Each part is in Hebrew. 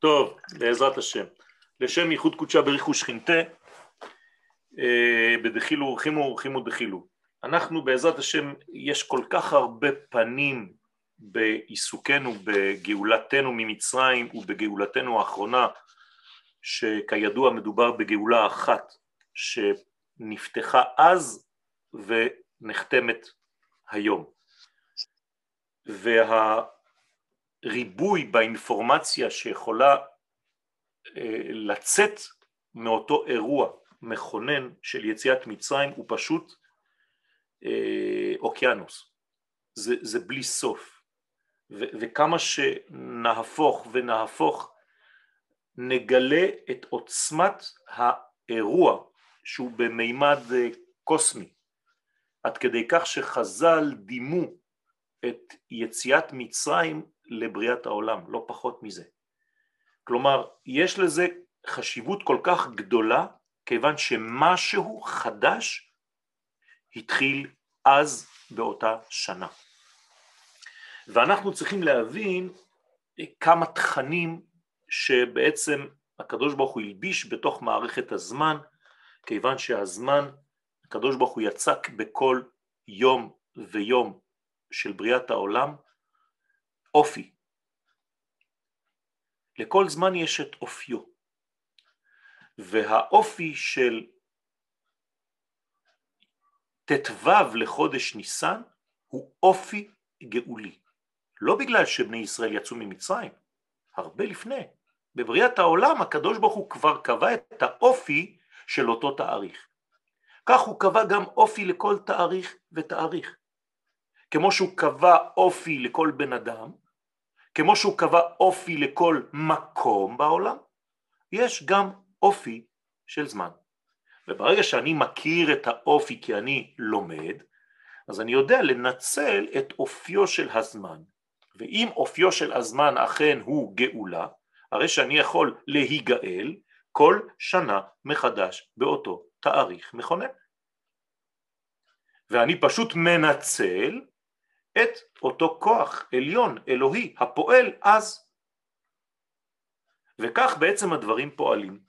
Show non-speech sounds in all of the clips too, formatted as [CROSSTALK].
טוב, בעזרת השם. לשם ייחוד קודשה בריחו שכינתה, אה, בדחילו ורחימו ורחימו דחילו. אנחנו בעזרת השם, יש כל כך הרבה פנים בעיסוקנו בגאולתנו ממצרים ובגאולתנו האחרונה, שכידוע מדובר בגאולה אחת שנפתחה אז ונחתמת היום. והריבוי באינפורמציה שיכולה אה, לצאת מאותו אירוע מכונן של יציאת מצרים הוא פשוט אה, אוקיינוס, זה, זה בלי סוף. ו, וכמה שנהפוך ונהפוך נגלה את עוצמת האירוע שהוא במימד אה, קוסמי. עד כדי כך שחז"ל דימו את יציאת מצרים לבריאת העולם, לא פחות מזה. כלומר, יש לזה חשיבות כל כך גדולה, כיוון שמשהו חדש התחיל אז באותה שנה. ואנחנו צריכים להבין כמה תכנים שבעצם הקדוש ברוך הוא הלביש בתוך מערכת הזמן, כיוון שהזמן, הקדוש ברוך הוא יצק בכל יום ויום של בריאת העולם אופי. לכל זמן יש את אופיו, והאופי של ט"ו לחודש ניסן הוא אופי גאולי. לא בגלל שבני ישראל יצאו ממצרים, הרבה לפני. בבריאת העולם הקדוש ברוך הוא כבר קבע את האופי של אותו תאריך. כך הוא קבע גם אופי לכל תאריך ותאריך. כמו שהוא קבע אופי לכל בן אדם, כמו שהוא קבע אופי לכל מקום בעולם, יש גם אופי של זמן. וברגע שאני מכיר את האופי כי אני לומד, אז אני יודע לנצל את אופיו של הזמן. ואם אופיו של הזמן אכן הוא גאולה, הרי שאני יכול להיגאל כל שנה מחדש באותו תאריך מכונן. ואני פשוט מנצל את אותו כוח עליון אלוהי הפועל אז. וכך בעצם הדברים פועלים.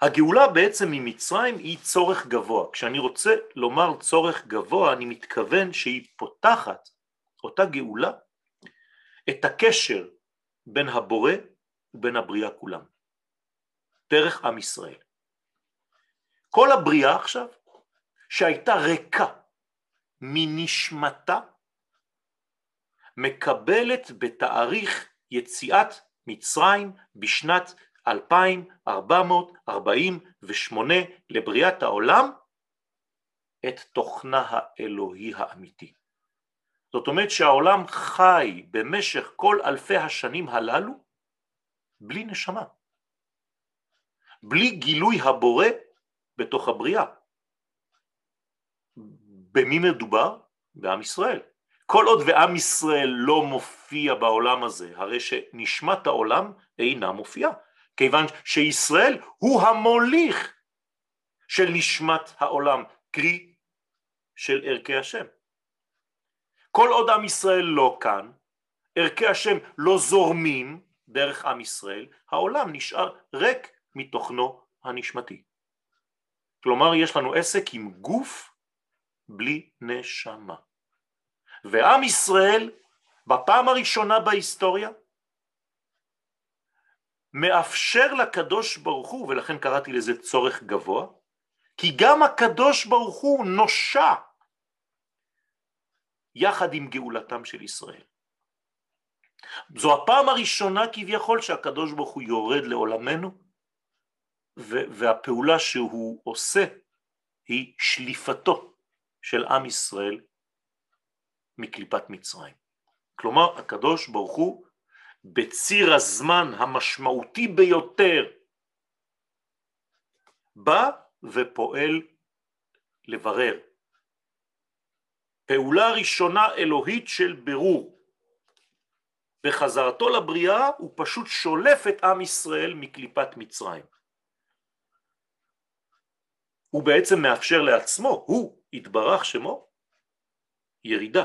הגאולה בעצם ממצרים היא צורך גבוה. כשאני רוצה לומר צורך גבוה אני מתכוון שהיא פותחת, אותה גאולה, את הקשר בין הבורא ובין הבריאה כולם, דרך עם ישראל. כל הבריאה עכשיו, שהייתה ריקה מנשמתה, מקבלת בתאריך יציאת מצרים בשנת 2448 לבריאת העולם את תוכנה האלוהי האמיתי. זאת אומרת שהעולם חי במשך כל אלפי השנים הללו בלי נשמה, בלי גילוי הבורא בתוך הבריאה. במי מדובר? בעם ישראל. כל עוד ועם ישראל לא מופיע בעולם הזה, הרי שנשמת העולם אינה מופיעה, כיוון שישראל הוא המוליך של נשמת העולם, קרי של ערכי השם. כל עוד עם ישראל לא כאן, ערכי השם לא זורמים דרך עם ישראל, העולם נשאר ריק מתוכנו הנשמתי. כלומר יש לנו עסק עם גוף בלי נשמה. ועם ישראל בפעם הראשונה בהיסטוריה מאפשר לקדוש ברוך הוא, ולכן קראתי לזה צורך גבוה, כי גם הקדוש ברוך הוא נושע יחד עם גאולתם של ישראל. זו הפעם הראשונה כביכול שהקדוש ברוך הוא יורד לעולמנו והפעולה שהוא עושה היא שליפתו של עם ישראל מקליפת מצרים. כלומר הקדוש ברוך הוא בציר הזמן המשמעותי ביותר בא ופועל לברר. פעולה ראשונה אלוהית של ברור. בחזרתו לבריאה הוא פשוט שולף את עם ישראל מקליפת מצרים. הוא בעצם מאפשר לעצמו, הוא יתברך שמו, ירידה,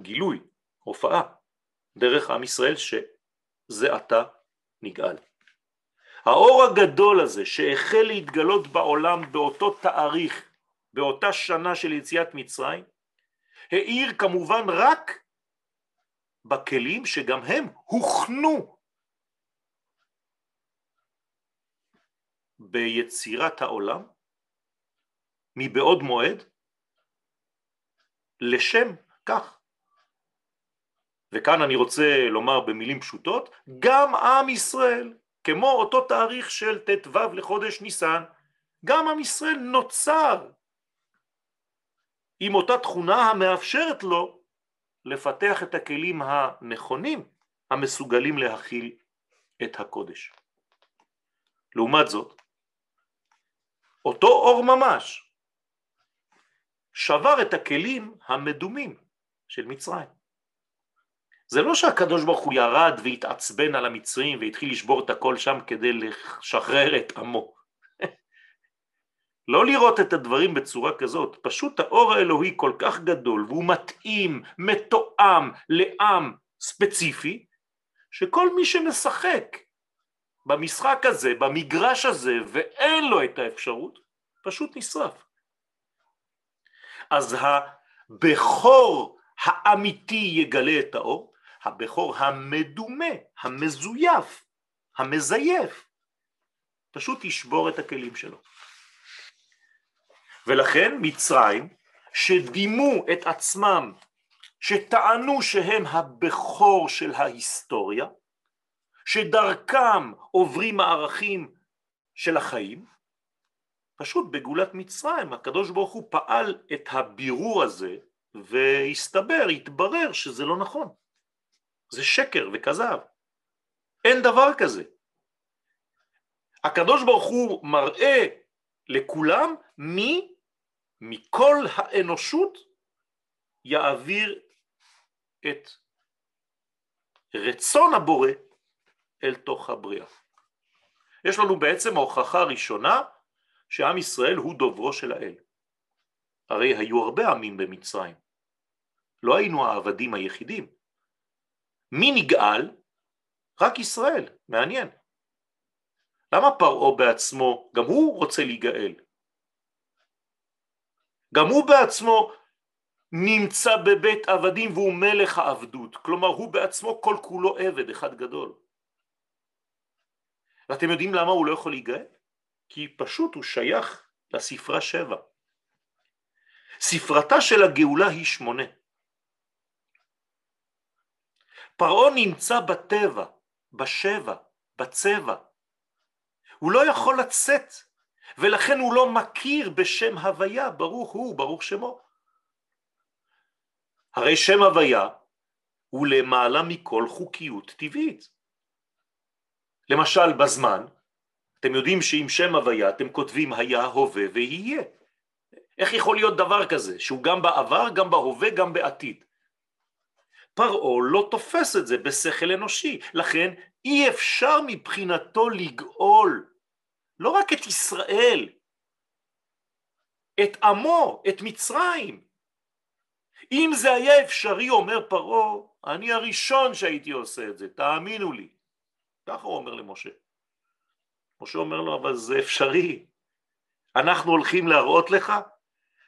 גילוי, הופעה, דרך עם ישראל ש... זה עתה נגאל. האור הגדול הזה שהחל להתגלות בעולם באותו תאריך, באותה שנה של יציאת מצרים, האיר כמובן רק בכלים שגם הם הוכנו ביצירת העולם מבעוד מועד לשם כך. וכאן אני רוצה לומר במילים פשוטות, גם עם ישראל, כמו אותו תאריך של ט"ו לחודש ניסן, גם עם ישראל נוצר עם אותה תכונה המאפשרת לו לפתח את הכלים הנכונים המסוגלים להכיל את הקודש. לעומת זאת, אותו אור ממש שבר את הכלים המדומים של מצרים. זה לא שהקדוש ברוך הוא ירד והתעצבן על המצרים והתחיל לשבור את הכל שם כדי לשחרר את עמו. [LAUGHS] לא לראות את הדברים בצורה כזאת, פשוט האור האלוהי כל כך גדול והוא מתאים, מתואם לעם ספציפי, שכל מי שמשחק במשחק הזה, במגרש הזה, ואין לו את האפשרות, פשוט נשרף. אז הבכור האמיתי יגלה את האור, הבכור המדומה, המזויף, המזייף, פשוט ישבור את הכלים שלו. ולכן מצרים, שדימו את עצמם, שטענו שהם הבכור של ההיסטוריה, שדרכם עוברים הערכים של החיים, פשוט בגאולת מצרים הקדוש ברוך הוא פעל את הבירור הזה והסתבר, התברר שזה לא נכון. זה שקר וכזב. אין דבר כזה. הקדוש ברוך הוא מראה לכולם מי מכל האנושות יעביר את רצון הבורא אל תוך הבריאה. יש לנו בעצם ההוכחה הראשונה שעם ישראל הוא דוברו של האל. הרי היו הרבה עמים במצרים, לא היינו העבדים היחידים. מי נגאל? רק ישראל, מעניין. למה פרעה בעצמו, גם הוא רוצה להיגאל? גם הוא בעצמו נמצא בבית עבדים והוא מלך העבדות, כלומר הוא בעצמו כל כולו עבד אחד גדול. ואתם יודעים למה הוא לא יכול להיגאל? כי פשוט הוא שייך לספרה שבע. ספרתה של הגאולה היא שמונה. פרעה נמצא בטבע, בשבע, בצבע. הוא לא יכול לצאת, ולכן הוא לא מכיר בשם הוויה, ברוך הוא, ברוך שמו. הרי שם הוויה הוא למעלה מכל חוקיות טבעית. למשל בזמן, אתם יודעים שעם שם הוויה אתם כותבים היה, הווה ויהיה. איך יכול להיות דבר כזה, שהוא גם בעבר, גם בהווה, גם בעתיד? פרעה לא תופס את זה בשכל אנושי, לכן אי אפשר מבחינתו לגאול לא רק את ישראל, את עמו, את מצרים. אם זה היה אפשרי, אומר פרעה, אני הראשון שהייתי עושה את זה, תאמינו לי. ככה הוא אומר למשה. משה אומר לו, אבל זה אפשרי. אנחנו הולכים להראות לך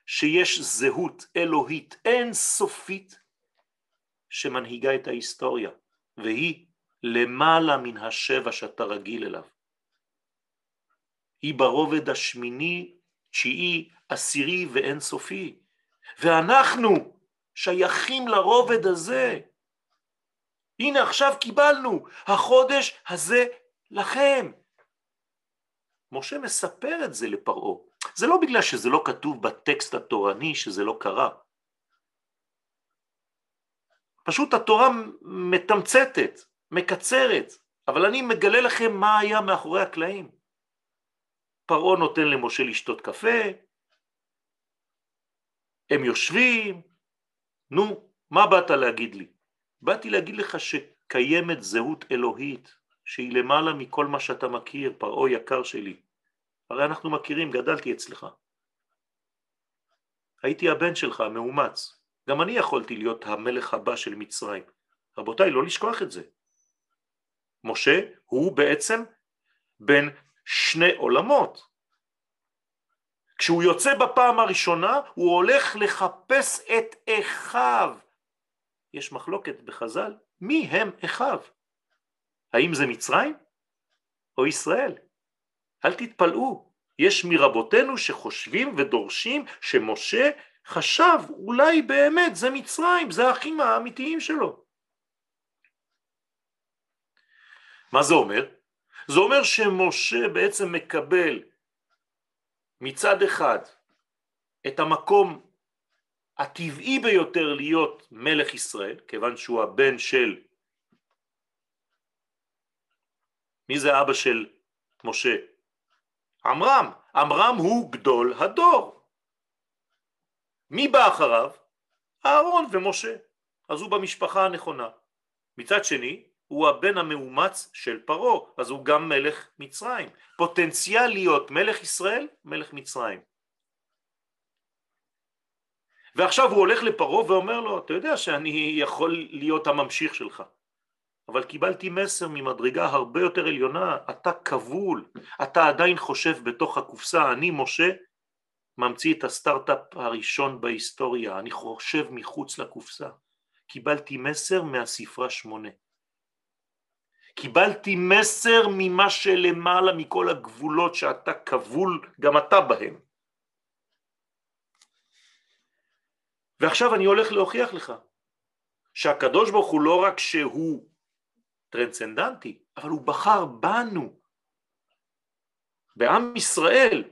שיש זהות אלוהית אין סופית שמנהיגה את ההיסטוריה, והיא למעלה מן השבע שאתה רגיל אליו. היא ברובד השמיני, תשיעי, עשירי ואין סופי. ואנחנו שייכים לרובד הזה. הנה עכשיו קיבלנו, החודש הזה לכם. משה מספר את זה לפרעה. זה לא בגלל שזה לא כתוב בטקסט התורני שזה לא קרה. פשוט התורה מתמצתת, מקצרת, אבל אני מגלה לכם מה היה מאחורי הקלעים. פרעה נותן למשה לשתות קפה, הם יושבים, נו, מה באת להגיד לי? באתי להגיד לך שקיימת זהות אלוהית שהיא למעלה מכל מה שאתה מכיר, פרעה יקר שלי. הרי אנחנו מכירים, גדלתי אצלך. הייתי הבן שלך, מאומץ. גם אני יכולתי להיות המלך הבא של מצרים. רבותיי, לא לשכוח את זה. משה הוא בעצם בין שני עולמות. כשהוא יוצא בפעם הראשונה הוא הולך לחפש את אחיו. יש מחלוקת בחז"ל מי הם אחיו. האם זה מצרים או ישראל? אל תתפלאו, יש מרבותינו שחושבים ודורשים שמשה חשב אולי באמת זה מצרים, זה האחים האמיתיים שלו. מה זה אומר? זה אומר שמשה בעצם מקבל מצד אחד את המקום הטבעי ביותר להיות מלך ישראל, כיוון שהוא הבן של... מי זה אבא של משה? עמרם. עמרם הוא גדול הדור. מי בא אחריו? אהרון ומשה. אז הוא במשפחה הנכונה. מצד שני, הוא הבן המאומץ של פרעה, אז הוא גם מלך מצרים. פוטנציאל להיות מלך ישראל, מלך מצרים. ועכשיו הוא הולך לפרעה ואומר לו, אתה יודע שאני יכול להיות הממשיך שלך, אבל קיבלתי מסר ממדרגה הרבה יותר עליונה, אתה כבול, אתה עדיין חושב בתוך הקופסה, אני משה ממציא את הסטארט-אפ הראשון בהיסטוריה, אני חושב מחוץ לקופסה. קיבלתי מסר מהספרה שמונה. קיבלתי מסר ממה שלמעלה מכל הגבולות שאתה כבול גם אתה בהם. ועכשיו אני הולך להוכיח לך שהקדוש ברוך הוא לא רק שהוא טרנסצנדנטי, אבל הוא בחר בנו, בעם ישראל,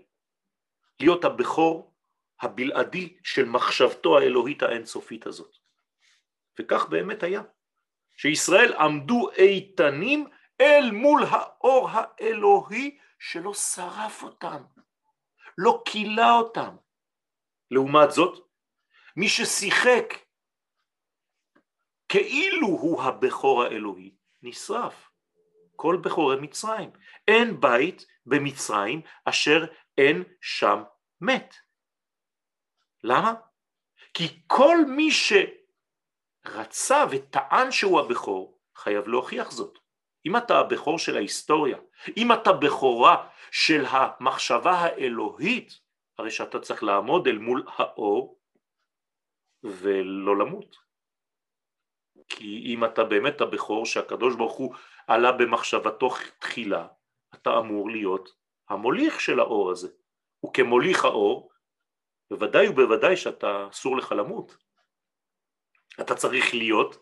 להיות הבכור הבלעדי של מחשבתו האלוהית האינסופית הזאת. וכך באמת היה. שישראל עמדו איתנים אל מול האור האלוהי שלא שרף אותם, לא קילה אותם. לעומת זאת, מי ששיחק כאילו הוא הבכור האלוהי, נשרף. כל בכורי מצרים. אין בית במצרים אשר אין שם מת. למה? כי כל מי ש... רצה וטען שהוא הבכור, חייב להוכיח זאת. אם אתה הבכור של ההיסטוריה, אם אתה בכורה של המחשבה האלוהית, הרי שאתה צריך לעמוד אל מול האור ולא למות. כי אם אתה באמת הבכור שהקדוש ברוך הוא עלה במחשבתו תחילה, אתה אמור להיות המוליך של האור הזה. וכמוליך האור, בוודאי ובוודאי שאתה אסור לך למות. אתה צריך להיות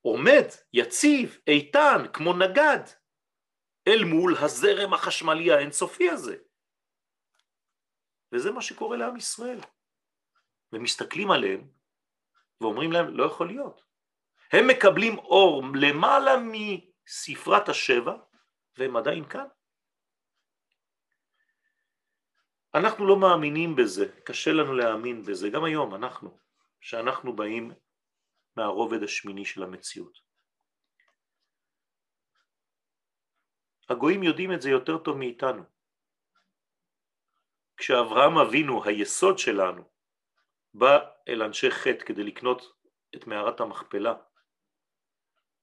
עומד, יציב, איתן, כמו נגד, אל מול הזרם החשמלי האינסופי הזה. וזה מה שקורה לעם ישראל. ומסתכלים עליהם ואומרים להם, לא יכול להיות. הם מקבלים אור למעלה מספרת השבע, והם עדיין כאן. אנחנו לא מאמינים בזה, קשה לנו להאמין בזה, גם היום אנחנו. שאנחנו באים מהרובד השמיני של המציאות. הגויים יודעים את זה יותר טוב מאיתנו. כשאברהם אבינו, היסוד שלנו, בא אל אנשי חטא כדי לקנות את מערת המכפלה,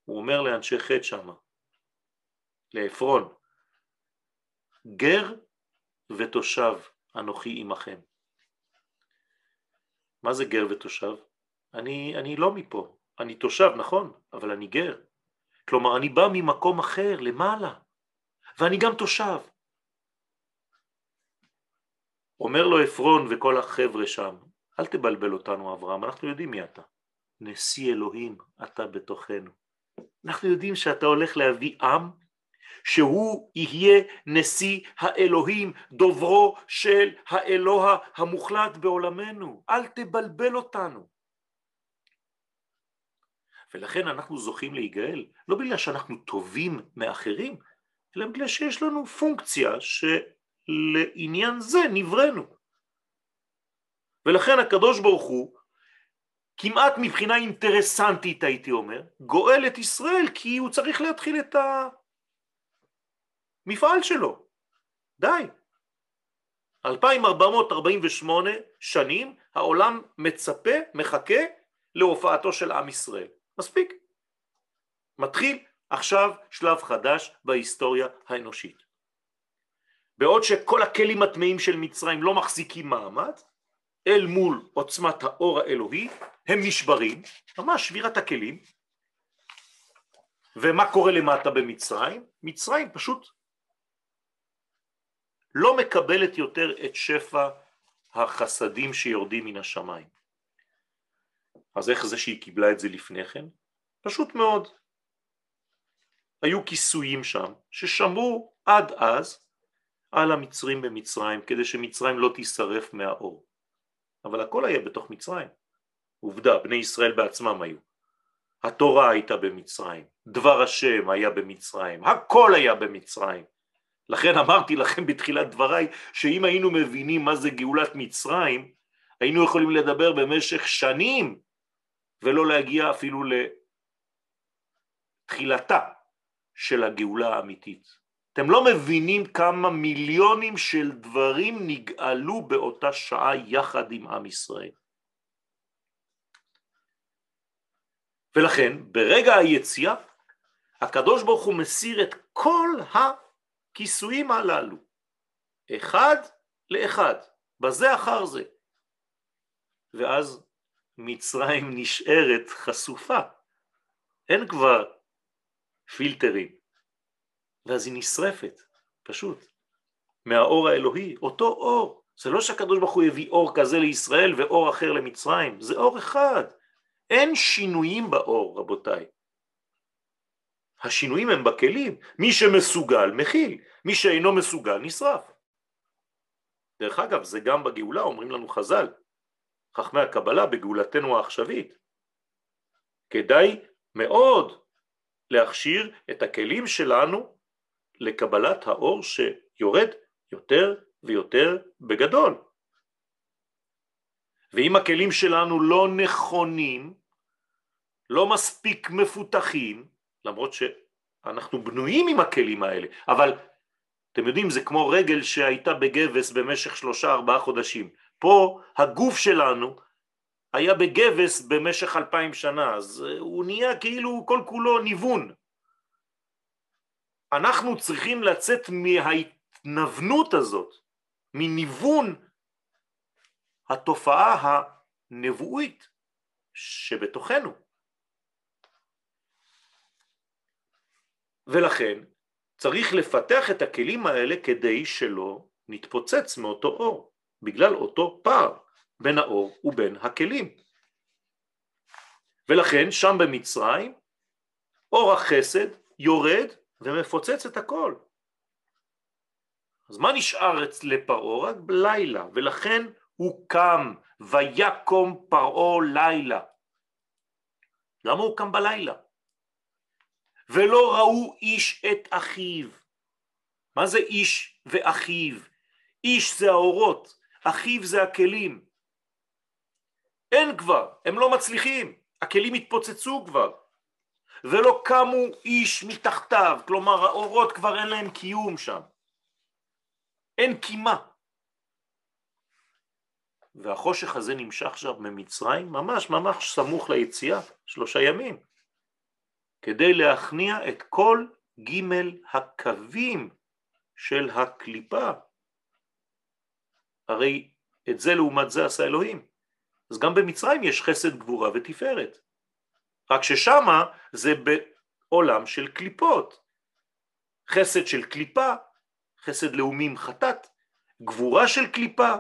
הוא אומר לאנשי חטא שמה, לעפרון, גר ותושב אנוכי עמכם. מה זה גר ותושב? אני, אני לא מפה, אני תושב, נכון, אבל אני גר. כלומר, אני בא ממקום אחר, למעלה, ואני גם תושב. אומר לו עפרון וכל החבר'ה שם, אל תבלבל אותנו אברהם, אנחנו יודעים מי אתה. נשיא אלוהים, אתה בתוכנו. אנחנו יודעים שאתה הולך להביא עם שהוא יהיה נשיא האלוהים, דוברו של האלוה המוחלט בעולמנו. אל תבלבל אותנו. ולכן אנחנו זוכים להיגאל, לא בגלל שאנחנו טובים מאחרים, אלא בגלל שיש לנו פונקציה שלעניין זה נבראנו. ולכן הקדוש ברוך הוא, כמעט מבחינה אינטרסנטית הייתי אומר, גואל את ישראל כי הוא צריך להתחיל את מפעל שלו. די. 2448 שנים העולם מצפה, מחכה להופעתו של עם ישראל. מספיק. מתחיל עכשיו שלב חדש בהיסטוריה האנושית. בעוד שכל הכלים הטמאים של מצרים לא מחזיקים מעמד, אל מול עוצמת האור האלוהי, הם נשברים, ממש שבירת הכלים, ומה קורה למטה במצרים? מצרים פשוט לא מקבלת יותר את שפע החסדים שיורדים מן השמיים. אז איך זה שהיא קיבלה את זה לפני כן? פשוט מאוד. היו כיסויים שם ששמרו עד אז על המצרים במצרים כדי שמצרים לא תישרף מהאור. אבל הכל היה בתוך מצרים. עובדה, בני ישראל בעצמם היו. התורה הייתה במצרים, דבר השם היה במצרים, הכל היה במצרים. לכן אמרתי לכם בתחילת דבריי שאם היינו מבינים מה זה גאולת מצרים, היינו יכולים לדבר במשך שנים ולא להגיע אפילו לתחילתה של הגאולה האמיתית. אתם לא מבינים כמה מיליונים של דברים נגאלו באותה שעה יחד עם עם ישראל. ולכן ברגע היציאה הקדוש ברוך הוא מסיר את כל הכיסויים הללו, אחד לאחד, בזה אחר זה. ואז מצרים נשארת חשופה, אין כבר פילטרים, ואז היא נשרפת, פשוט, מהאור האלוהי, אותו אור. זה לא שהקדוש ברוך הוא הביא אור כזה לישראל ואור אחר למצרים, זה אור אחד. אין שינויים באור, רבותיי. השינויים הם בכלים. מי שמסוגל מכיל, מי שאינו מסוגל נשרף. דרך אגב, זה גם בגאולה, אומרים לנו חז"ל, חכמי הקבלה בגאולתנו העכשווית. כדאי מאוד להכשיר את הכלים שלנו לקבלת האור שיורד יותר ויותר בגדול. ואם הכלים שלנו לא נכונים, לא מספיק מפותחים, למרות שאנחנו בנויים עם הכלים האלה, אבל אתם יודעים זה כמו רגל שהייתה בגבס במשך שלושה ארבעה חודשים, פה הגוף שלנו היה בגבס במשך אלפיים שנה, אז הוא נהיה כאילו כל כולו ניוון. אנחנו צריכים לצאת מההתנוונות הזאת, מניוון התופעה הנבואית שבתוכנו. ולכן צריך לפתח את הכלים האלה כדי שלא נתפוצץ מאותו אור, בגלל אותו פער בין האור ובין הכלים. ולכן שם במצרים אור החסד יורד ומפוצץ את הכל. אז מה נשאר לפרעה? רק בלילה, ולכן הוא קם, ויקום פרעה לילה. למה הוא קם בלילה? ולא ראו איש את אחיו. מה זה איש ואחיו? איש זה האורות, אחיו זה הכלים. אין כבר, הם לא מצליחים, הכלים התפוצצו כבר. ולא קמו איש מתחתיו, כלומר האורות כבר אין להם קיום שם. אין קימה. והחושך הזה נמשך עכשיו ממצרים, ממש ממש סמוך ליציאה, שלושה ימים, כדי להכניע את כל ג' הקווים של הקליפה. הרי את זה לעומת זה עשה אלוהים. אז גם במצרים יש חסד גבורה ותפארת. רק ששמה זה בעולם של קליפות. חסד של קליפה, חסד לאומים חטאת, גבורה של קליפה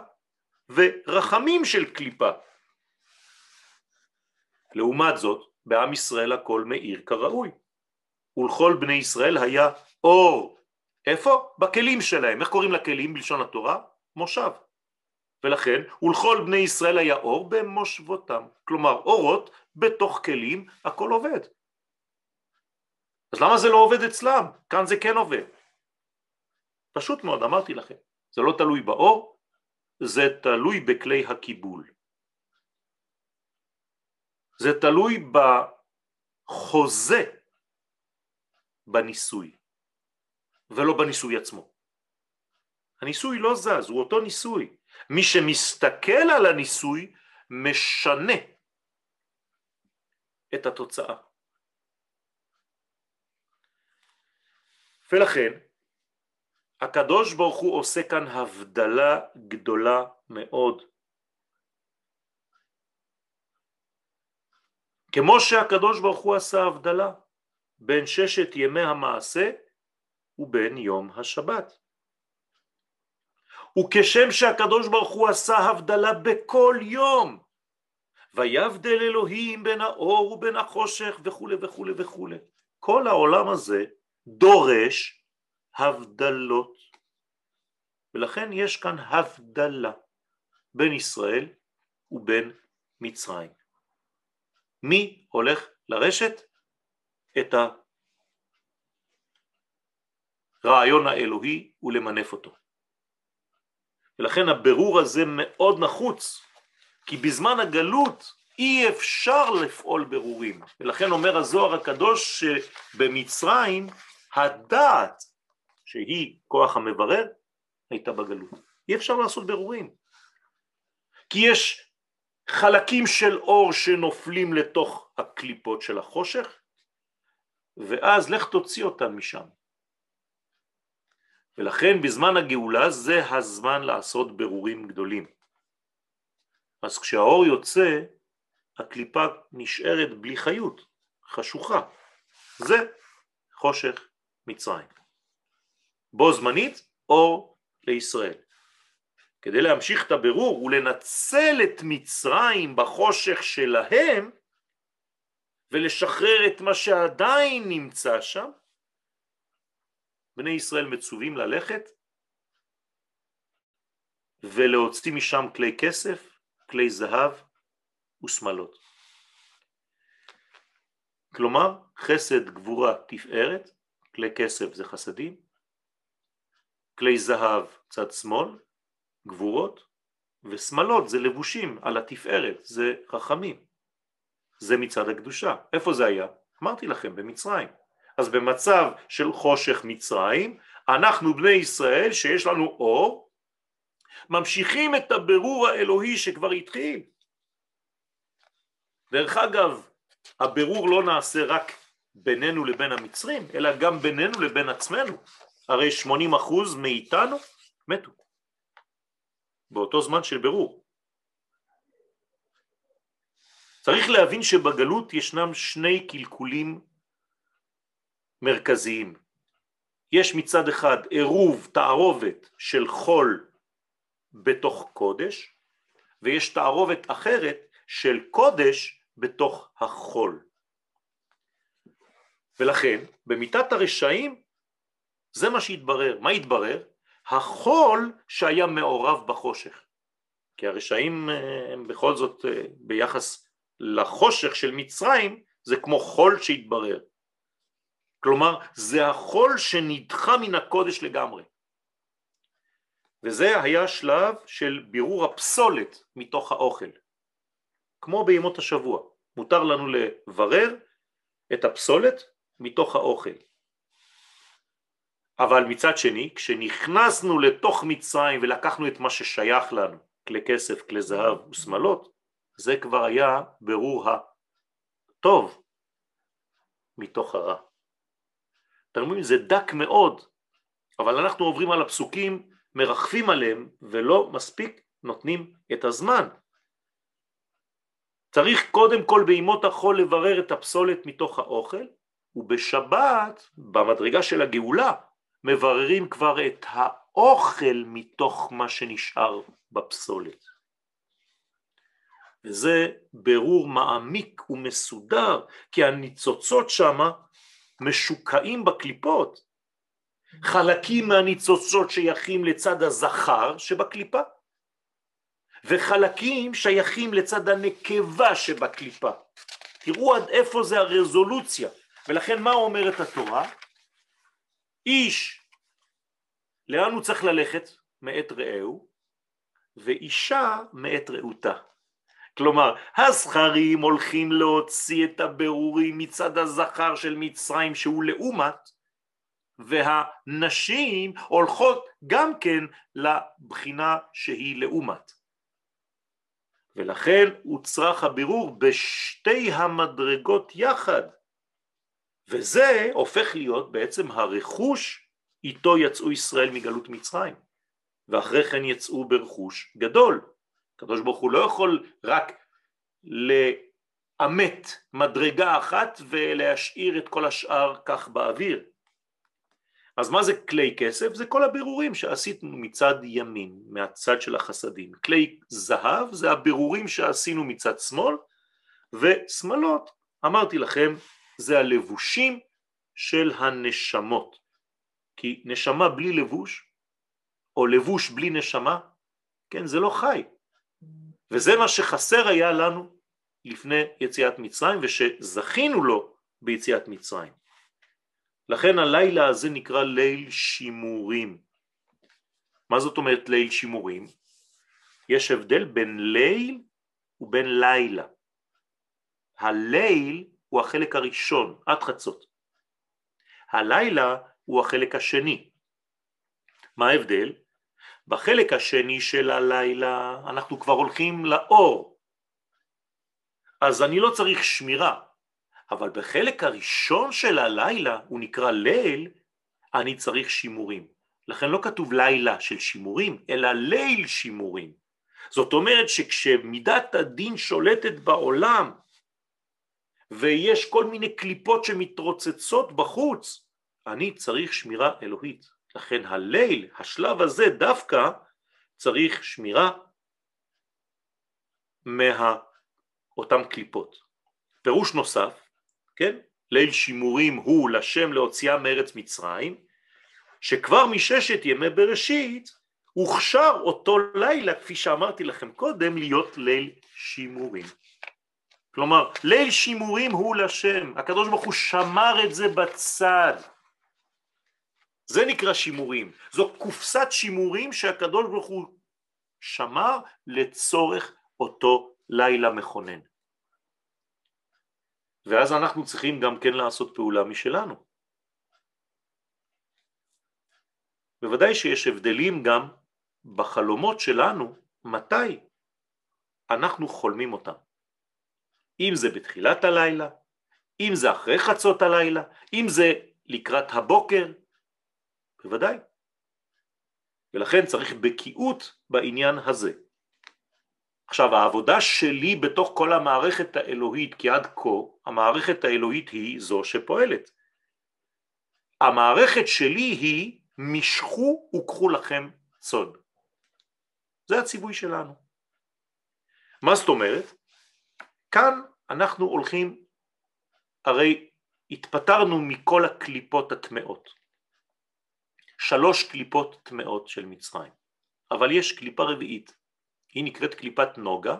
ורחמים של קליפה. לעומת זאת, בעם ישראל הכל מאיר כראוי. ולכל בני ישראל היה אור. איפה? בכלים שלהם. איך קוראים לכלים בלשון התורה? מושב. ולכן, ולכל בני ישראל היה אור במושבותם. כלומר, אורות בתוך כלים, הכל עובד. אז למה זה לא עובד אצלם? כאן זה כן עובד. פשוט מאוד, אמרתי לכם. זה לא תלוי באור, זה תלוי בכלי הקיבול. זה תלוי בחוזה בניסוי, ולא בניסוי עצמו. הניסוי לא זז, הוא אותו ניסוי. מי שמסתכל על הניסוי משנה את התוצאה. ולכן הקדוש ברוך הוא עושה כאן הבדלה גדולה מאוד. כמו שהקדוש ברוך הוא עשה הבדלה בין ששת ימי המעשה ובין יום השבת. וכשם שהקדוש ברוך הוא עשה הבדלה בכל יום, ויבדל אלוהים בין האור ובין החושך וכו' וכו' וכו'. כל העולם הזה דורש הבדלות, ולכן יש כאן הבדלה בין ישראל ובין מצרים. מי הולך לרשת? את הרעיון האלוהי ולמנף אותו. ולכן הבירור הזה מאוד נחוץ, כי בזמן הגלות אי אפשר לפעול ברורים, ולכן אומר הזוהר הקדוש שבמצרים הדעת שהיא כוח המברר הייתה בגלות. אי אפשר לעשות ברורים, כי יש חלקים של אור שנופלים לתוך הקליפות של החושך, ואז לך תוציא אותם משם. ולכן בזמן הגאולה זה הזמן לעשות ברורים גדולים. אז כשהאור יוצא, הקליפה נשארת בלי חיות, חשוכה. זה חושך מצרים. בו זמנית אור לישראל. כדי להמשיך את הבירור ולנצל את מצרים בחושך שלהם ולשחרר את מה שעדיין נמצא שם, בני ישראל מצווים ללכת ולהוציא משם כלי כסף, כלי זהב ושמלות. כלומר, חסד, גבורה, תפארת, כלי כסף זה חסדים, כלי זהב צד שמאל, גבורות, ושמלות זה לבושים על התפארת, זה חכמים. זה מצד הקדושה. איפה זה היה? אמרתי לכם, במצרים. אז במצב של חושך מצרים, אנחנו בני ישראל שיש לנו אור, ממשיכים את הבירור האלוהי שכבר התחיל. דרך אגב, הבירור לא נעשה רק בינינו לבין המצרים, אלא גם בינינו לבין עצמנו. הרי 80% מאיתנו מתו. באותו זמן של בירור. צריך להבין שבגלות ישנם שני קלקולים מרכזיים. יש מצד אחד עירוב, תערובת של חול בתוך קודש, ויש תערובת אחרת של קודש בתוך החול. ולכן במיטת הרשעים זה מה שהתברר. מה התברר? החול שהיה מעורב בחושך. כי הרשעים אה, הם בכל זאת אה, ביחס לחושך של מצרים זה כמו חול שהתברר. כלומר זה החול שנדחה מן הקודש לגמרי. וזה היה שלב של בירור הפסולת מתוך האוכל. כמו בימות השבוע, מותר לנו לברר את הפסולת מתוך האוכל. אבל מצד שני, כשנכנסנו לתוך מצרים ולקחנו את מה ששייך לנו, כלי כסף, כלי זהב ושמלות, זה כבר היה ברור הטוב מתוך הרע. אתם רואים, זה דק מאוד, אבל אנחנו עוברים על הפסוקים, מרחפים עליהם ולא מספיק נותנים את הזמן. צריך קודם כל בימות החול לברר את הפסולת מתוך האוכל, ובשבת, במדרגה של הגאולה, מבררים כבר את האוכל מתוך מה שנשאר בפסולת. וזה ברור מעמיק ומסודר, כי הניצוצות שמה משוקעים בקליפות. חלקים מהניצוצות שייכים לצד הזכר שבקליפה, וחלקים שייכים לצד הנקבה שבקליפה. תראו עד איפה זה הרזולוציה, ולכן מה אומרת התורה? איש, לאן הוא צריך ללכת? מאת רעהו, ואישה מאת רעותה. כלומר, הזכרים הולכים להוציא את הבירורים מצד הזכר של מצרים שהוא לעומת, והנשים הולכות גם כן לבחינה שהיא לעומת. ולכן הוצרך הבירור בשתי המדרגות יחד, וזה הופך להיות בעצם הרכוש איתו יצאו ישראל מגלות מצרים, ואחרי כן יצאו ברכוש גדול. הקדוש ברוך הוא לא יכול רק לאמת מדרגה אחת ולהשאיר את כל השאר כך באוויר. אז מה זה כלי כסף? זה כל הבירורים שעשינו מצד ימין, מהצד של החסדים. כלי זהב זה הבירורים שעשינו מצד שמאל, ושמאלות, אמרתי לכם, זה הלבושים של הנשמות. כי נשמה בלי לבוש, או לבוש בלי נשמה, כן, זה לא חי. וזה מה שחסר היה לנו לפני יציאת מצרים, ושזכינו לו ביציאת מצרים. לכן הלילה הזה נקרא ליל שימורים. מה זאת אומרת ליל שימורים? יש הבדל בין ליל ובין לילה. הליל הוא החלק הראשון, עד חצות. הלילה הוא החלק השני. מה ההבדל? בחלק השני של הלילה אנחנו כבר הולכים לאור, אז אני לא צריך שמירה, אבל בחלק הראשון של הלילה, הוא נקרא ליל, אני צריך שימורים. לכן לא כתוב לילה של שימורים, אלא ליל שימורים. זאת אומרת שכשמידת הדין שולטת בעולם, ויש כל מיני קליפות שמתרוצצות בחוץ, אני צריך שמירה אלוהית. לכן הליל, השלב הזה דווקא, צריך שמירה מאותן קליפות. פירוש נוסף, כן? ליל שימורים הוא לשם להוציאה מארץ מצרים, שכבר מששת ימי בראשית הוכשר אותו לילה, כפי שאמרתי לכם קודם, להיות ליל שימורים. כלומר, ליל שימורים הוא לשם, הקדוש ברוך הוא שמר את זה בצד. זה נקרא שימורים, זו קופסת שימורים שהקדוש ברוך הוא שמר לצורך אותו לילה מכונן. ואז אנחנו צריכים גם כן לעשות פעולה משלנו. בוודאי שיש הבדלים גם בחלומות שלנו, מתי אנחנו חולמים אותם. אם זה בתחילת הלילה, אם זה אחרי חצות הלילה, אם זה לקראת הבוקר, בוודאי. ולכן צריך בקיאות בעניין הזה. עכשיו העבודה שלי בתוך כל המערכת האלוהית, כי עד כה המערכת האלוהית היא זו שפועלת. המערכת שלי היא משכו וקחו לכם צוד. זה הציווי שלנו. מה זאת אומרת? כאן אנחנו הולכים, הרי התפטרנו מכל הקליפות הטמאות. שלוש קליפות טמאות של מצרים, אבל יש קליפה רביעית, היא נקראת קליפת נוגה.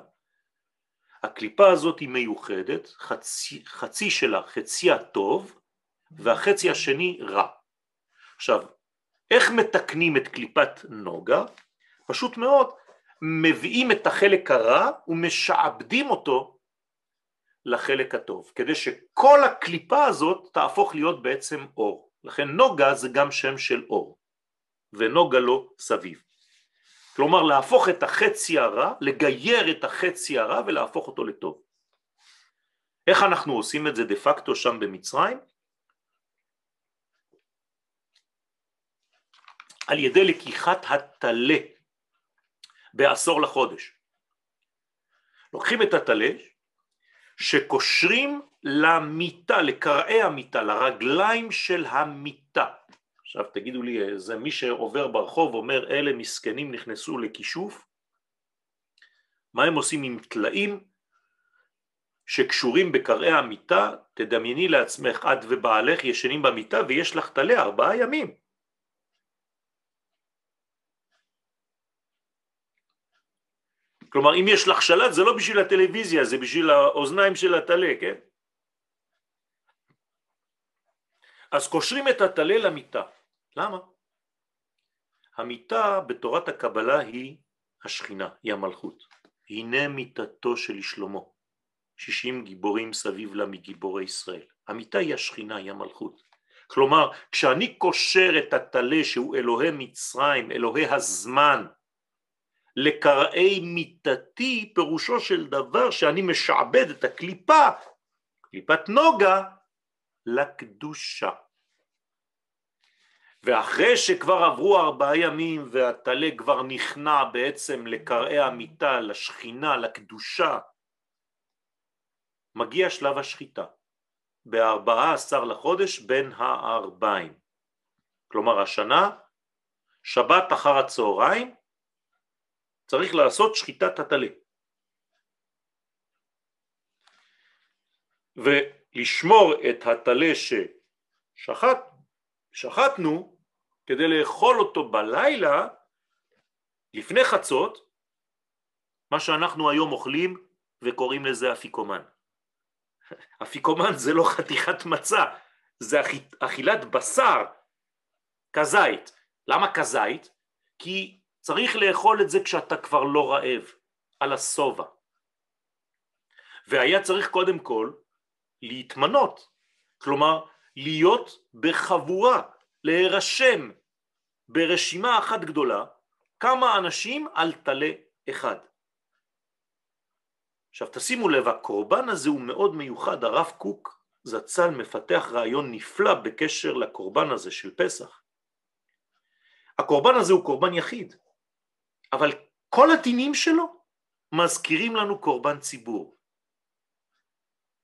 הקליפה הזאת היא מיוחדת, חצי, חצי שלה חציה טוב והחצי השני רע. עכשיו, איך מתקנים את קליפת נוגה? פשוט מאוד, מביאים את החלק הרע ומשעבדים אותו לחלק הטוב, כדי שכל הקליפה הזאת תהפוך להיות בעצם אור. לכן נוגה זה גם שם של אור, ונוגה לו סביב. כלומר להפוך את החצי הרע, לגייר את החצי הרע ולהפוך אותו לטוב. איך אנחנו עושים את זה דה פקטו שם במצרים? על ידי לקיחת הטלה בעשור לחודש. לוקחים את הטלה שקושרים למיטה, לקרעי המיטה, לרגליים של המיטה. עכשיו תגידו לי, זה מי שעובר ברחוב אומר אלה מסכנים נכנסו לכישוף? מה הם עושים עם טלאים שקשורים בקרעי המיטה? תדמייני לעצמך את ובעלך ישנים במיטה ויש לך טלה ארבעה ימים. כלומר אם יש לך שלט זה לא בשביל הטלוויזיה זה בשביל האוזניים של הטלה, כן? אז קושרים את הטלה למיטה למה? המיטה בתורת הקבלה היא השכינה, היא המלכות. הנה מיטתו של שלמה, שישים גיבורים סביב לה מגיבורי ישראל. המיטה היא השכינה, היא המלכות. כלומר, כשאני קושר את הטלה שהוא אלוהי מצרים, אלוהי הזמן, לקרעי מיטתי, פירושו של דבר שאני משעבד את הקליפה, קליפת נוגה, לקדושה. ואחרי שכבר עברו ארבעה ימים והטלה כבר נכנע בעצם לקרעי המיטה, לשכינה, לקדושה, מגיע שלב השחיטה, בארבעה עשר לחודש בין הארבעים. כלומר השנה, שבת אחר הצהריים, צריך לעשות שחיטת הטלה. ולשמור את הטלה ששחטנו כדי לאכול אותו בלילה לפני חצות, מה שאנחנו היום אוכלים וקוראים לזה אפיקומן. אפיקומן זה לא חתיכת מצה, זה אכילת בשר, כזית. למה כזית? כי צריך לאכול את זה כשאתה כבר לא רעב, על השובע. והיה צריך קודם כל להתמנות, כלומר להיות בחבורה, להירשם ברשימה אחת גדולה כמה אנשים על טלה אחד. עכשיו תשימו לב, הקורבן הזה הוא מאוד מיוחד, הרב קוק זצ"ל מפתח רעיון נפלא בקשר לקורבן הזה של פסח. הקורבן הזה הוא קורבן יחיד, אבל כל הדינים שלו מזכירים לנו קורבן ציבור.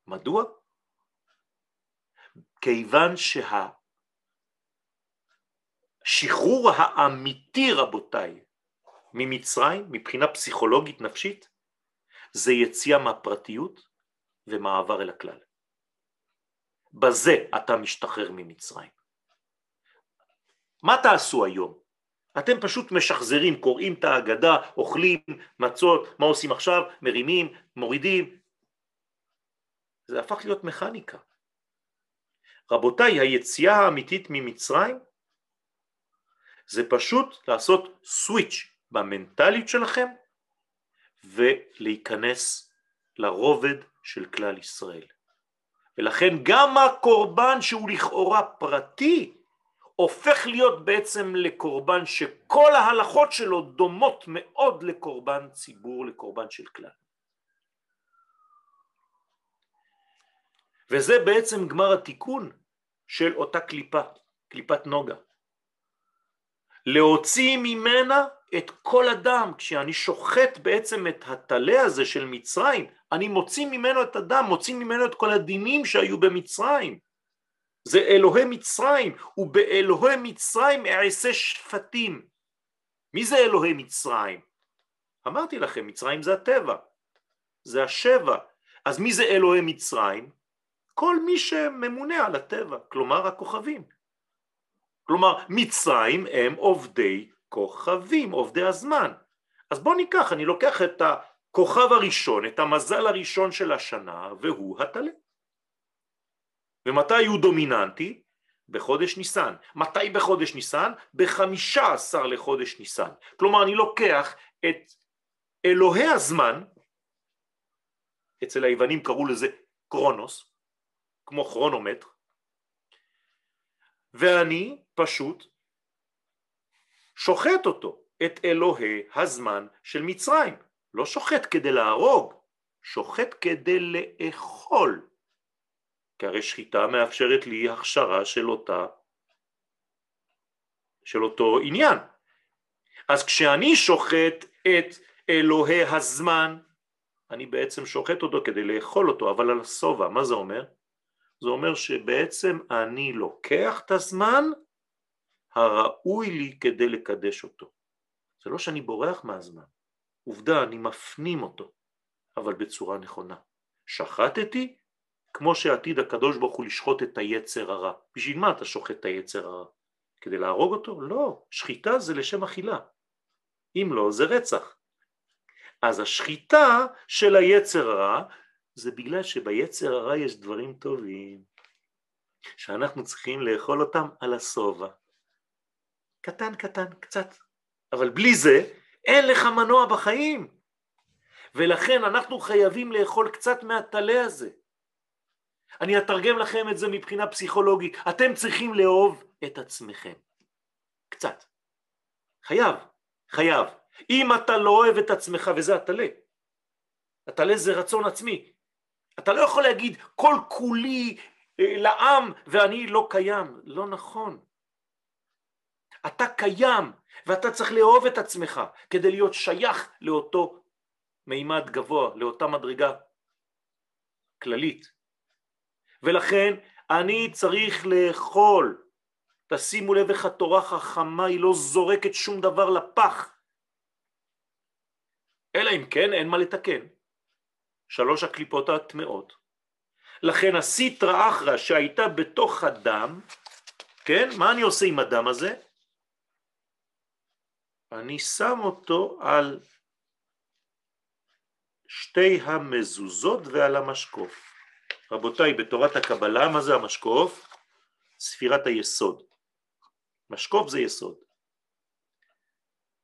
מדוע? כיוון שהשחרור האמיתי רבותיי ממצרים מבחינה פסיכולוגית נפשית זה יציאה מהפרטיות ומעבר אל הכלל. בזה אתה משתחרר ממצרים. מה תעשו היום? אתם פשוט משחזרים, קוראים את ההגדה, אוכלים מצות, מה עושים עכשיו? מרימים, מורידים. זה הפך להיות מכניקה. רבותיי, היציאה האמיתית ממצרים זה פשוט לעשות סוויץ' במנטליות שלכם ולהיכנס לרובד של כלל ישראל. ולכן גם הקורבן שהוא לכאורה פרטי הופך להיות בעצם לקורבן שכל ההלכות שלו דומות מאוד לקורבן ציבור, לקורבן של כלל. וזה בעצם גמר התיקון של אותה קליפה, קליפת נוגה. להוציא ממנה את כל הדם, כשאני שוחט בעצם את הטלה הזה של מצרים, אני מוציא ממנו את הדם, מוציא ממנו את כל הדינים שהיו במצרים. זה אלוהי מצרים, ובאלוהי מצרים אעשה שפטים. מי זה אלוהי מצרים? אמרתי לכם, מצרים זה הטבע, זה השבע. אז מי זה אלוהי מצרים? כל מי שממונה על הטבע, כלומר הכוכבים. כלומר מצרים הם עובדי כוכבים, עובדי הזמן. אז בוא ניקח, אני לוקח את הכוכב הראשון, את המזל הראשון של השנה, והוא הטלה. ומתי הוא דומיננטי? בחודש ניסן. מתי בחודש ניסן? בחמישה עשר לחודש ניסן. כלומר אני לוקח את אלוהי הזמן, אצל היוונים קראו לזה קרונוס, כמו כרונומטר, ואני פשוט שוחט אותו, את אלוהי הזמן של מצרים. לא שוחט כדי להרוג, שוחט כדי לאכול. כי הרי שחיטה מאפשרת לי הכשרה של אותה, של אותו עניין. אז כשאני שוחט את אלוהי הזמן, אני בעצם שוחט אותו כדי לאכול אותו, אבל על השובע, מה זה אומר? זה אומר שבעצם אני לוקח את הזמן הראוי לי כדי לקדש אותו. זה לא שאני בורח מהזמן, עובדה, אני מפנים אותו, אבל בצורה נכונה. שחטתי כמו שעתיד הקדוש ברוך הוא לשחוט את היצר הרע. בשביל מה אתה שוחט את היצר הרע? כדי להרוג אותו? לא, שחיטה זה לשם אכילה. אם לא, זה רצח. אז השחיטה של היצר הרע זה בגלל שביצר הרע יש דברים טובים, שאנחנו צריכים לאכול אותם על השובע. קטן קטן, קצת. אבל בלי זה אין לך מנוע בחיים. ולכן אנחנו חייבים לאכול קצת מהטלה הזה. אני אתרגם לכם את זה מבחינה פסיכולוגית. אתם צריכים לאהוב את עצמכם. קצת. חייב, חייב. אם אתה לא אוהב את עצמך, וזה הטלה, הטלה זה רצון עצמי. אתה לא יכול להגיד כל כולי לעם ואני לא קיים. לא נכון. אתה קיים ואתה צריך לאהוב את עצמך כדי להיות שייך לאותו מימד גבוה, לאותה מדרגה כללית. ולכן אני צריך לאכול. תשימו לב איך התורה חכמה, היא לא זורקת שום דבר לפח. אלא אם כן אין מה לתקן. שלוש הקליפות הטמאות. לכן הסיטרא אחרא שהייתה בתוך הדם, כן, מה אני עושה עם הדם הזה? אני שם אותו על שתי המזוזות ועל המשקוף. רבותיי, בתורת הקבלה, מה זה המשקוף? ספירת היסוד. משקוף זה יסוד.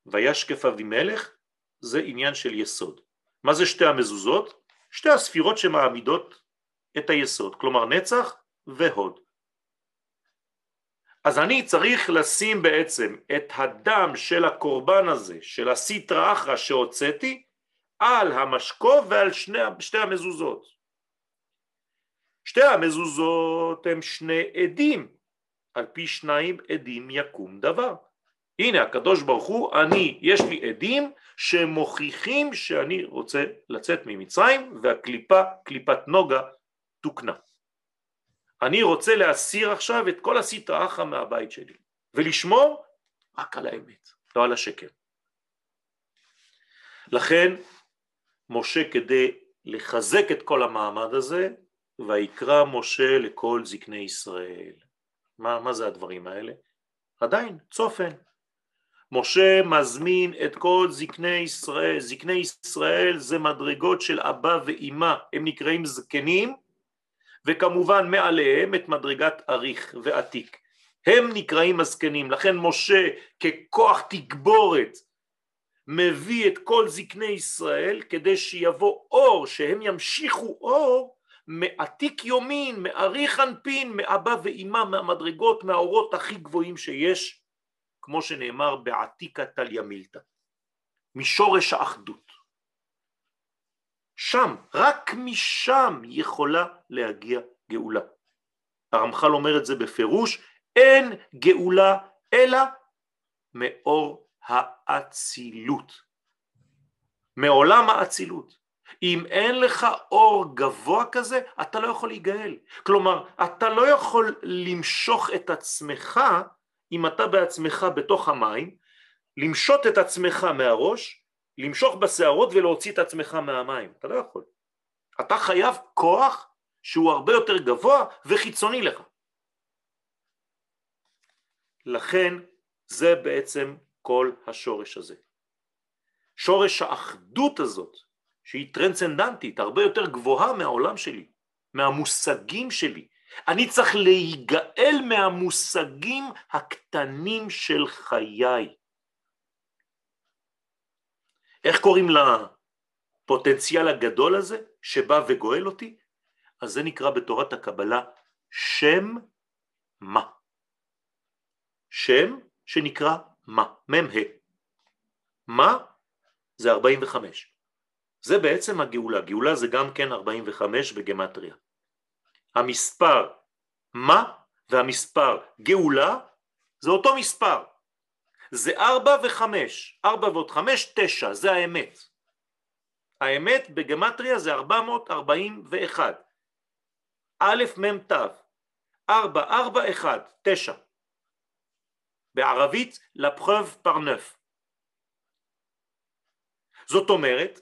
וישקף אבימלך זה עניין של יסוד. מה זה שתי המזוזות? שתי הספירות שמעמידות את היסוד, כלומר נצח והוד. אז אני צריך לשים בעצם את הדם של הקורבן הזה, של הסיטרא אחרא שהוצאתי, על המשקוף ועל שני, שתי המזוזות. שתי המזוזות הם שני עדים, על פי שניים עדים יקום דבר. הנה הקדוש ברוך הוא, אני, יש לי עדים שמוכיחים שאני רוצה לצאת ממצרים והקליפה, קליפת נוגה, תוקנה. אני רוצה להסיר עכשיו את כל הסטרא אחרא מהבית שלי ולשמור רק על האמת, לא על השקר. לכן משה כדי לחזק את כל המעמד הזה, ויקרא משה לכל זקני ישראל. מה, מה זה הדברים האלה? עדיין, צופן. משה מזמין את כל זקני ישראל, זקני ישראל זה מדרגות של אבא ואימא, הם נקראים זקנים, וכמובן מעליהם את מדרגת אריך ועתיק. הם נקראים הזקנים, לכן משה ככוח תגבורת מביא את כל זקני ישראל כדי שיבוא אור, שהם ימשיכו אור מעתיק יומין, מאריך אנפין, מאבא ואימא, מהמדרגות, מהאורות הכי גבוהים שיש, כמו שנאמר בעתיקה טליה מילתא, משורש האחדות. שם, רק משם יכולה להגיע גאולה. הרמח"ל אומר את זה בפירוש, אין גאולה אלא מאור האצילות, מעולם האצילות. אם אין לך אור גבוה כזה, אתה לא יכול להיגאל. כלומר, אתה לא יכול למשוך את עצמך, אם אתה בעצמך בתוך המים, למשות את עצמך מהראש, למשוך בשערות ולהוציא את עצמך מהמים. אתה לא יכול. אתה חייב כוח שהוא הרבה יותר גבוה וחיצוני לך. לכן זה בעצם כל השורש הזה. שורש האחדות הזאת, שהיא טרנסצנדנטית, הרבה יותר גבוהה מהעולם שלי, מהמושגים שלי. אני צריך להיגאל מהמושגים הקטנים של חיי. איך קוראים לפוטנציאל הגדול הזה שבא וגואל אותי? אז זה נקרא בתורת הקבלה שם מה. שם שנקרא מה, מ"ה. מה זה 45. זה בעצם הגאולה, גאולה זה גם כן 45 בגמטריה. המספר מה והמספר גאולה זה אותו מספר, זה 4 ו-5, 4 ועוד 5, 9, זה האמת. האמת בגמטריה זה 441, א' מ' ת', 4, 4, 1, 9. בערבית לפרב פרנף. זאת אומרת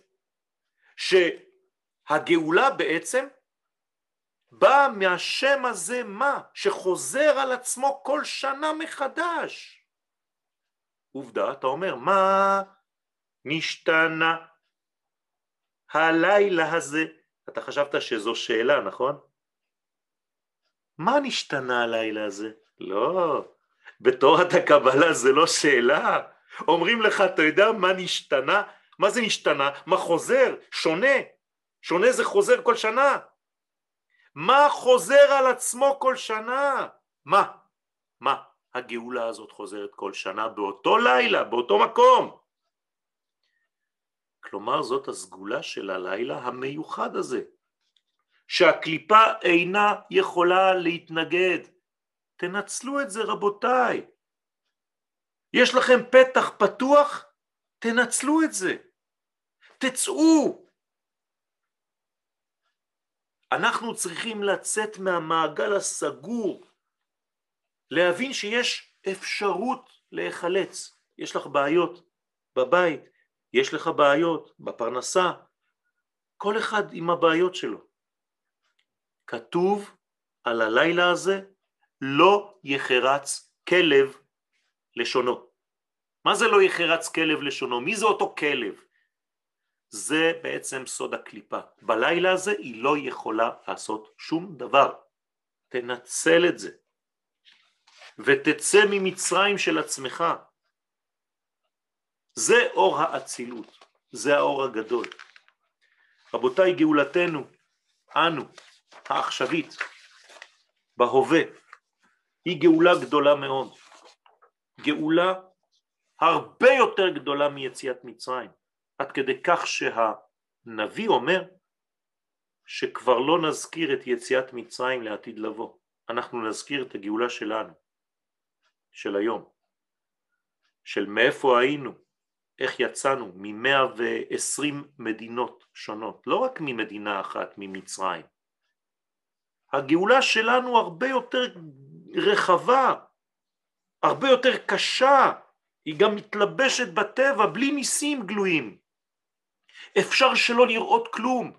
שהגאולה בעצם באה מהשם הזה מה? שחוזר על עצמו כל שנה מחדש. עובדה, אתה אומר, מה נשתנה הלילה הזה? אתה חשבת שזו שאלה, נכון? מה נשתנה הלילה הזה? לא, בתורת הקבלה זה לא שאלה. אומרים לך, אתה יודע מה נשתנה? מה זה נשתנה? מה חוזר? שונה. שונה זה חוזר כל שנה. מה חוזר על עצמו כל שנה? מה? מה? הגאולה הזאת חוזרת כל שנה באותו לילה, באותו מקום. כלומר זאת הסגולה של הלילה המיוחד הזה. שהקליפה אינה יכולה להתנגד. תנצלו את זה רבותיי. יש לכם פתח פתוח? תנצלו את זה. תצאו. אנחנו צריכים לצאת מהמעגל הסגור, להבין שיש אפשרות להיחלץ. יש לך בעיות בבית, יש לך בעיות בפרנסה, כל אחד עם הבעיות שלו. כתוב על הלילה הזה לא יחרץ כלב לשונו. מה זה לא יחרץ כלב לשונו? מי זה אותו כלב? זה בעצם סוד הקליפה. בלילה הזה היא לא יכולה לעשות שום דבר. תנצל את זה ותצא ממצרים של עצמך. זה אור האצילות, זה האור הגדול. רבותיי, גאולתנו, אנו, העכשווית, בהווה, היא גאולה גדולה מאוד. גאולה הרבה יותר גדולה מיציאת מצרים, עד כדי כך שהנביא אומר שכבר לא נזכיר את יציאת מצרים לעתיד לבוא, אנחנו נזכיר את הגאולה שלנו, של היום, של מאיפה היינו, איך יצאנו? ממאה ועשרים מדינות שונות, לא רק ממדינה אחת, ממצרים. הגאולה שלנו הרבה יותר רחבה, הרבה יותר קשה, היא גם מתלבשת בטבע בלי ניסים גלויים. אפשר שלא לראות כלום.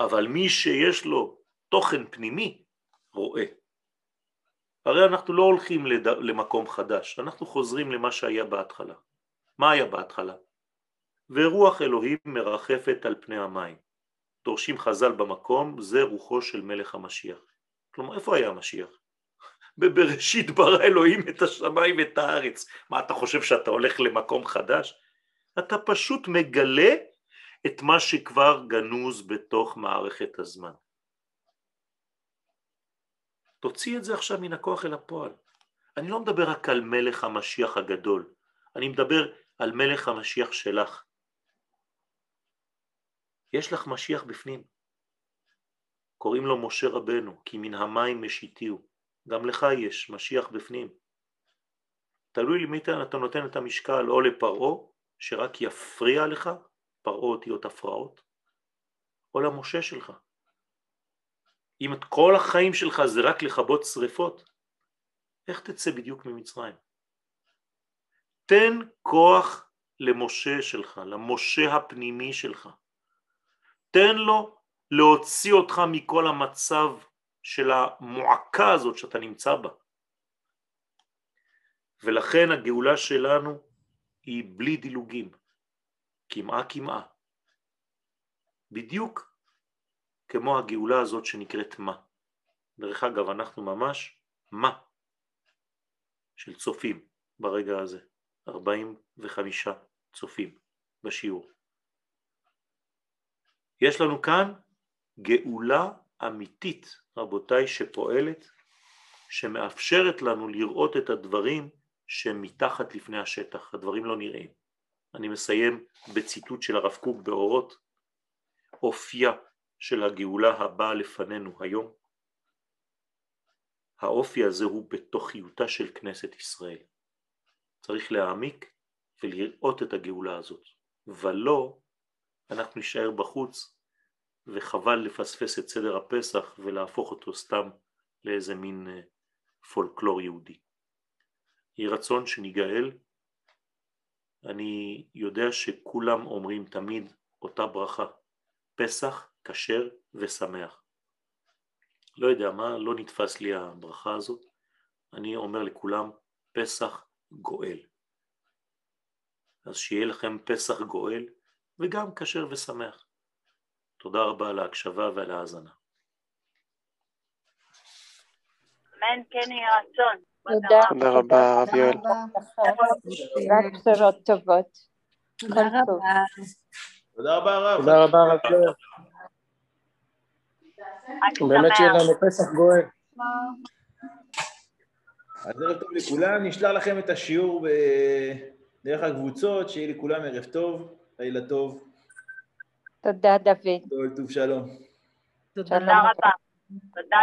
אבל מי שיש לו תוכן פנימי, רואה. הרי אנחנו לא הולכים לד... למקום חדש, אנחנו חוזרים למה שהיה בהתחלה. מה היה בהתחלה? ורוח אלוהים מרחפת על פני המים. דורשים חז"ל במקום, זה רוחו של מלך המשיח. כלומר, איפה היה המשיח? [LAUGHS] בבראשית ברא אלוהים את השמיים ואת הארץ. מה, אתה חושב שאתה הולך למקום חדש? אתה פשוט מגלה את מה שכבר גנוז בתוך מערכת הזמן. תוציא את זה עכשיו מן הכוח אל הפועל. אני לא מדבר רק על מלך המשיח הגדול, אני מדבר על מלך המשיח שלך. יש לך משיח בפנים. קוראים לו משה רבנו, כי מן המים משיתיהו. גם לך יש משיח בפנים. תלוי למי אתה נותן את המשקל, או לפרעה, שרק יפריע לך, פרעה אותיות הפרעות, או למשה שלך. אם את כל החיים שלך זה רק לכבות שריפות, איך תצא בדיוק ממצרים? תן כוח למשה שלך, למשה הפנימי שלך. תן לו להוציא אותך מכל המצב של המועקה הזאת שאתה נמצא בה. ולכן הגאולה שלנו היא בלי דילוגים, כמעה כמעה. בדיוק כמו הגאולה הזאת שנקראת מה. דרך אגב, אנחנו ממש מה של צופים ברגע הזה, 45 צופים בשיעור. יש לנו כאן גאולה אמיתית, רבותיי, שפועלת, שמאפשרת לנו לראות את הדברים שמתחת לפני השטח, הדברים לא נראים. אני מסיים בציטוט של הרב קוק באורות, אופייה של הגאולה הבאה לפנינו היום. האופי הזה הוא בתוכיותה של כנסת ישראל. צריך להעמיק ולראות את הגאולה הזאת, ולא אנחנו נשאר בחוץ וחבל לפספס את סדר הפסח ולהפוך אותו סתם לאיזה מין אה, פולקלור יהודי. יהי רצון שניגאל. אני יודע שכולם אומרים תמיד אותה ברכה, פסח כשר ושמח. לא יודע מה, לא נתפס לי הברכה הזאת. אני אומר לכולם, פסח גואל. אז שיהיה לכם פסח גואל וגם כשר ושמח. תודה רבה על ההקשבה ועל ההאזנה. אמן כן יהי רצון. תודה. רבה, הרב יואל. רק בשורות טובות. תודה רבה. תודה רבה הרב. תודה רבה, הרב יואל. באמת שיהיה. לנו פסח גואל. אז ערב טוב לכולם, נשלח לכם את השיעור דרך הקבוצות, שיהיה לכולם ערב טוב, לילה טוב, תודה, דוד. כל טוב שלום. תודה רבה. תודה.